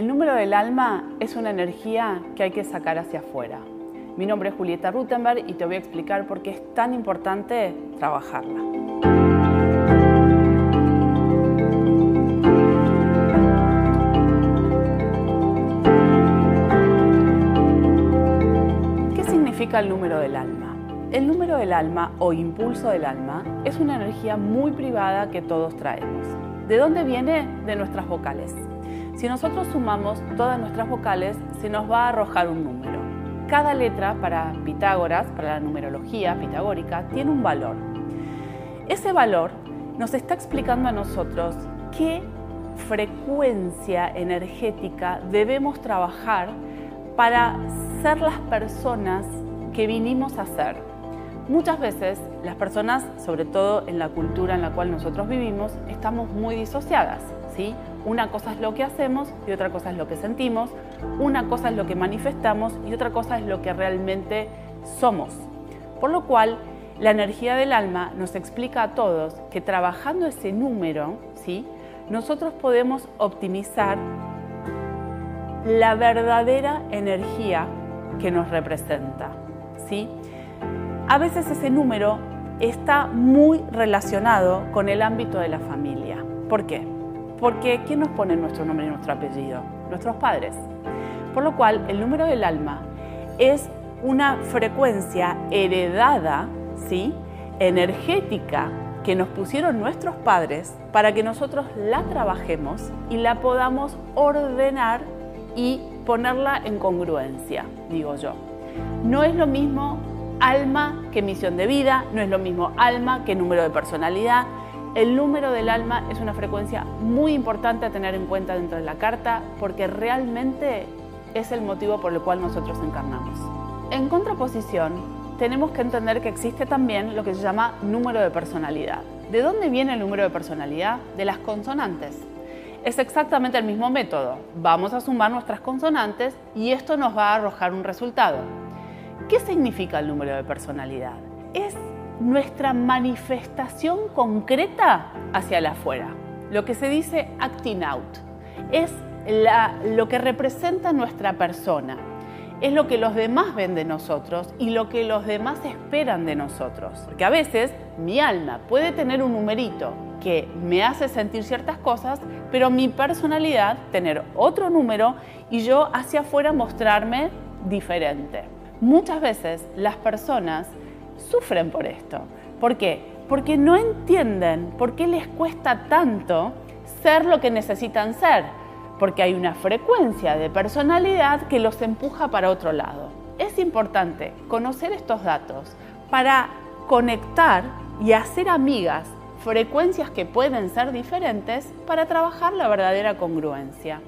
El número del alma es una energía que hay que sacar hacia afuera. Mi nombre es Julieta Rutenberg y te voy a explicar por qué es tan importante trabajarla. ¿Qué significa el número del alma? El número del alma o impulso del alma es una energía muy privada que todos traemos. ¿De dónde viene? De nuestras vocales. Si nosotros sumamos todas nuestras vocales, se nos va a arrojar un número. Cada letra para Pitágoras, para la numerología pitagórica, tiene un valor. Ese valor nos está explicando a nosotros qué frecuencia energética debemos trabajar para ser las personas que vinimos a ser. Muchas veces las personas, sobre todo en la cultura en la cual nosotros vivimos, estamos muy disociadas. Una cosa es lo que hacemos y otra cosa es lo que sentimos, una cosa es lo que manifestamos y otra cosa es lo que realmente somos. Por lo cual, la energía del alma nos explica a todos que trabajando ese número, ¿sí? nosotros podemos optimizar la verdadera energía que nos representa. ¿sí? A veces ese número está muy relacionado con el ámbito de la familia. ¿Por qué? Porque ¿quién nos pone nuestro nombre y nuestro apellido? Nuestros padres. Por lo cual, el número del alma es una frecuencia heredada, ¿sí? energética que nos pusieron nuestros padres para que nosotros la trabajemos y la podamos ordenar y ponerla en congruencia, digo yo. No es lo mismo alma que misión de vida, no es lo mismo alma que número de personalidad, el número del alma es una frecuencia muy importante a tener en cuenta dentro de la carta porque realmente es el motivo por el cual nosotros encarnamos. En contraposición, tenemos que entender que existe también lo que se llama número de personalidad. ¿De dónde viene el número de personalidad? De las consonantes. Es exactamente el mismo método. Vamos a sumar nuestras consonantes y esto nos va a arrojar un resultado. ¿Qué significa el número de personalidad? Es nuestra manifestación concreta hacia el afuera. Lo que se dice acting out. Es lo que representa nuestra persona. Es lo que los demás ven de nosotros y lo que los demás esperan de nosotros. Porque a veces mi alma puede tener un numerito que me hace sentir ciertas cosas, pero mi personalidad tener otro número y yo hacia afuera mostrarme diferente. Muchas veces las personas sufren por esto. ¿Por qué? Porque no entienden por qué les cuesta tanto ser lo que necesitan ser, porque hay una frecuencia de personalidad que los empuja para otro lado. Es importante conocer estos datos para conectar y hacer amigas frecuencias que pueden ser diferentes para trabajar la verdadera congruencia.